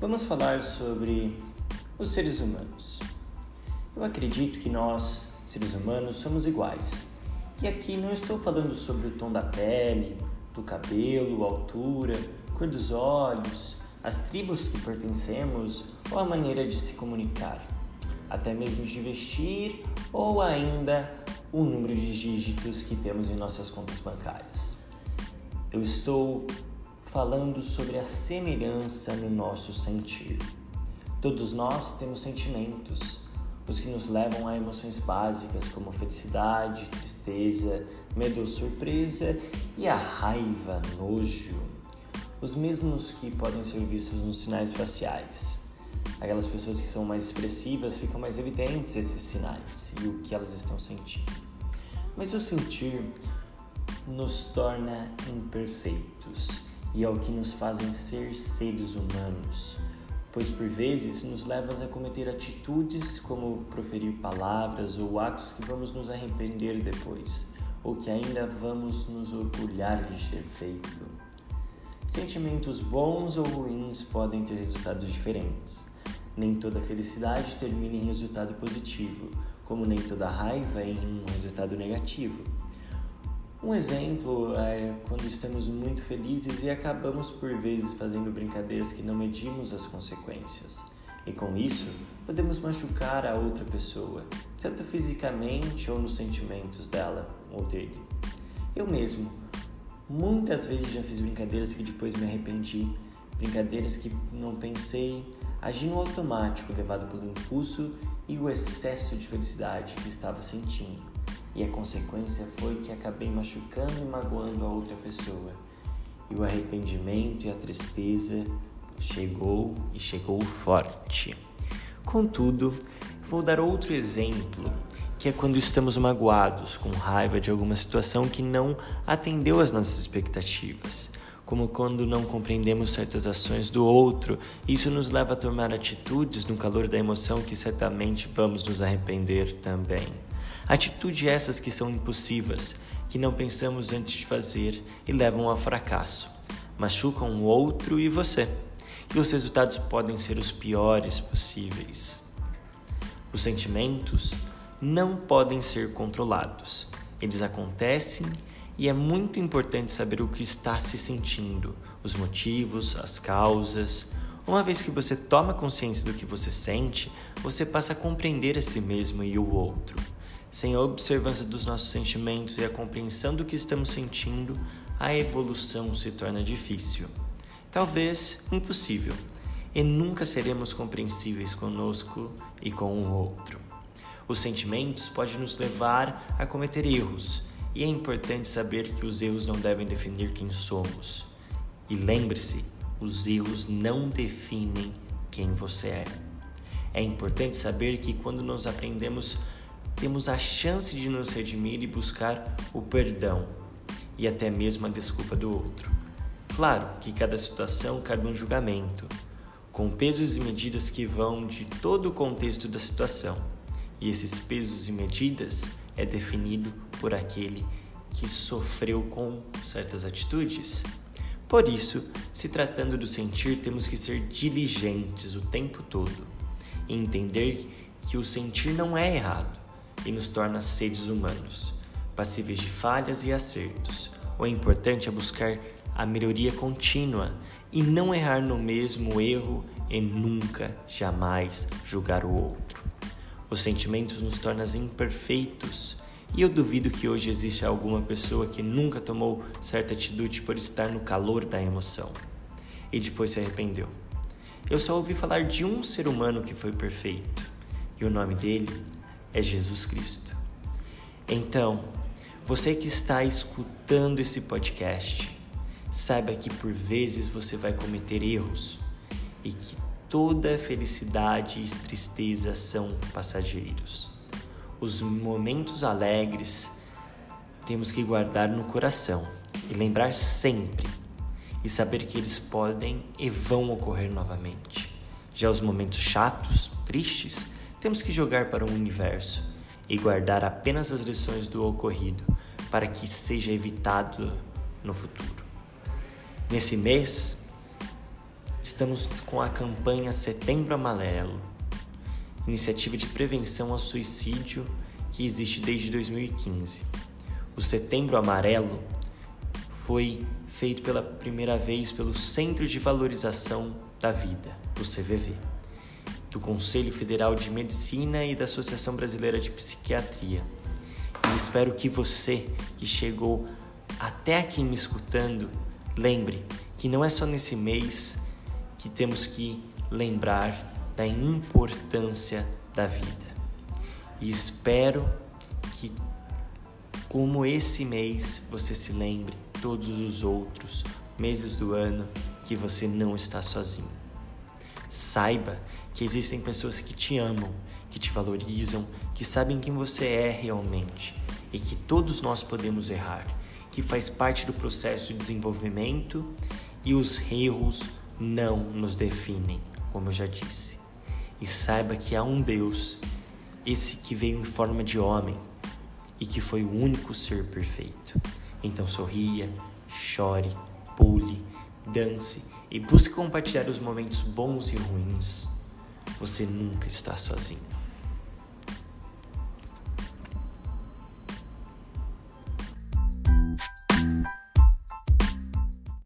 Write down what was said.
Vamos falar sobre os seres humanos. Eu acredito que nós, seres humanos, somos iguais. E aqui não estou falando sobre o tom da pele, do cabelo, altura, cor dos olhos, as tribos que pertencemos ou a maneira de se comunicar, até mesmo de vestir ou ainda o número de dígitos que temos em nossas contas bancárias. Eu estou falando sobre a semelhança no nosso sentir. Todos nós temos sentimentos, os que nos levam a emoções básicas como felicidade, tristeza, medo ou surpresa e a raiva, nojo. Os mesmos que podem ser vistos nos sinais faciais. Aquelas pessoas que são mais expressivas ficam mais evidentes esses sinais e o que elas estão sentindo. Mas o sentir nos torna imperfeitos e é o que nos fazem ser seres humanos, pois por vezes nos leva a cometer atitudes como proferir palavras ou atos que vamos nos arrepender depois, ou que ainda vamos nos orgulhar de ter feito. Sentimentos bons ou ruins podem ter resultados diferentes. Nem toda felicidade termina em resultado positivo, como nem toda raiva em um resultado negativo. Um exemplo é quando estamos muito felizes e acabamos por vezes fazendo brincadeiras que não medimos as consequências. E com isso, podemos machucar a outra pessoa, tanto fisicamente ou nos sentimentos dela ou dele. Eu mesmo, muitas vezes já fiz brincadeiras que depois me arrependi, brincadeiras que não pensei, agi no automático, levado pelo impulso e o excesso de felicidade que estava sentindo e a consequência foi que acabei machucando e magoando a outra pessoa. E o arrependimento e a tristeza chegou e chegou forte. Contudo, vou dar outro exemplo, que é quando estamos magoados, com raiva de alguma situação que não atendeu às nossas expectativas como quando não compreendemos certas ações do outro. Isso nos leva a tomar atitudes no calor da emoção que certamente vamos nos arrepender também. Atitudes essas que são impossíveis, que não pensamos antes de fazer e levam ao fracasso. Machucam o outro e você. E os resultados podem ser os piores possíveis. Os sentimentos não podem ser controlados. Eles acontecem e é muito importante saber o que está se sentindo, os motivos, as causas. Uma vez que você toma consciência do que você sente, você passa a compreender a si mesmo e o outro. Sem a observância dos nossos sentimentos e a compreensão do que estamos sentindo, a evolução se torna difícil. Talvez impossível, e nunca seremos compreensíveis conosco e com o outro. Os sentimentos podem nos levar a cometer erros, e é importante saber que os erros não devem definir quem somos. E lembre-se, os erros não definem quem você é. É importante saber que quando nós aprendemos temos a chance de nos redimir e buscar o perdão e até mesmo a desculpa do outro. Claro que cada situação cabe um julgamento, com pesos e medidas que vão de todo o contexto da situação, e esses pesos e medidas é definido por aquele que sofreu com certas atitudes. Por isso, se tratando do sentir, temos que ser diligentes o tempo todo e entender que o sentir não é errado e nos torna seres humanos, passíveis de falhas e acertos. O importante é buscar a melhoria contínua e não errar no mesmo erro e nunca, jamais julgar o outro. Os sentimentos nos tornam imperfeitos e eu duvido que hoje exista alguma pessoa que nunca tomou certa atitude por estar no calor da emoção e depois se arrependeu. Eu só ouvi falar de um ser humano que foi perfeito e o nome dele é Jesus Cristo. Então, você que está escutando esse podcast, saiba que por vezes você vai cometer erros e que toda felicidade e tristeza são passageiros. Os momentos alegres temos que guardar no coração e lembrar sempre e saber que eles podem e vão ocorrer novamente. Já os momentos chatos, tristes, temos que jogar para o universo e guardar apenas as lições do ocorrido para que seja evitado no futuro. Nesse mês, estamos com a campanha Setembro Amarelo, iniciativa de prevenção ao suicídio que existe desde 2015. O Setembro Amarelo foi feito pela primeira vez pelo Centro de Valorização da Vida, o CVV, do Conselho Federal de Medicina e da Associação Brasileira de Psiquiatria. E espero que você que chegou até aqui me escutando, lembre que não é só nesse mês que temos que lembrar da importância da vida. E espero que, como esse mês, você se lembre todos os outros meses do ano que você não está sozinho. Saiba que existem pessoas que te amam, que te valorizam, que sabem quem você é realmente e que todos nós podemos errar, que faz parte do processo de desenvolvimento e os erros não nos definem, como eu já disse e saiba que há um Deus, esse que veio em forma de homem e que foi o único ser perfeito. Então sorria, chore, pule, dance e busque compartilhar os momentos bons e ruins. Você nunca está sozinho.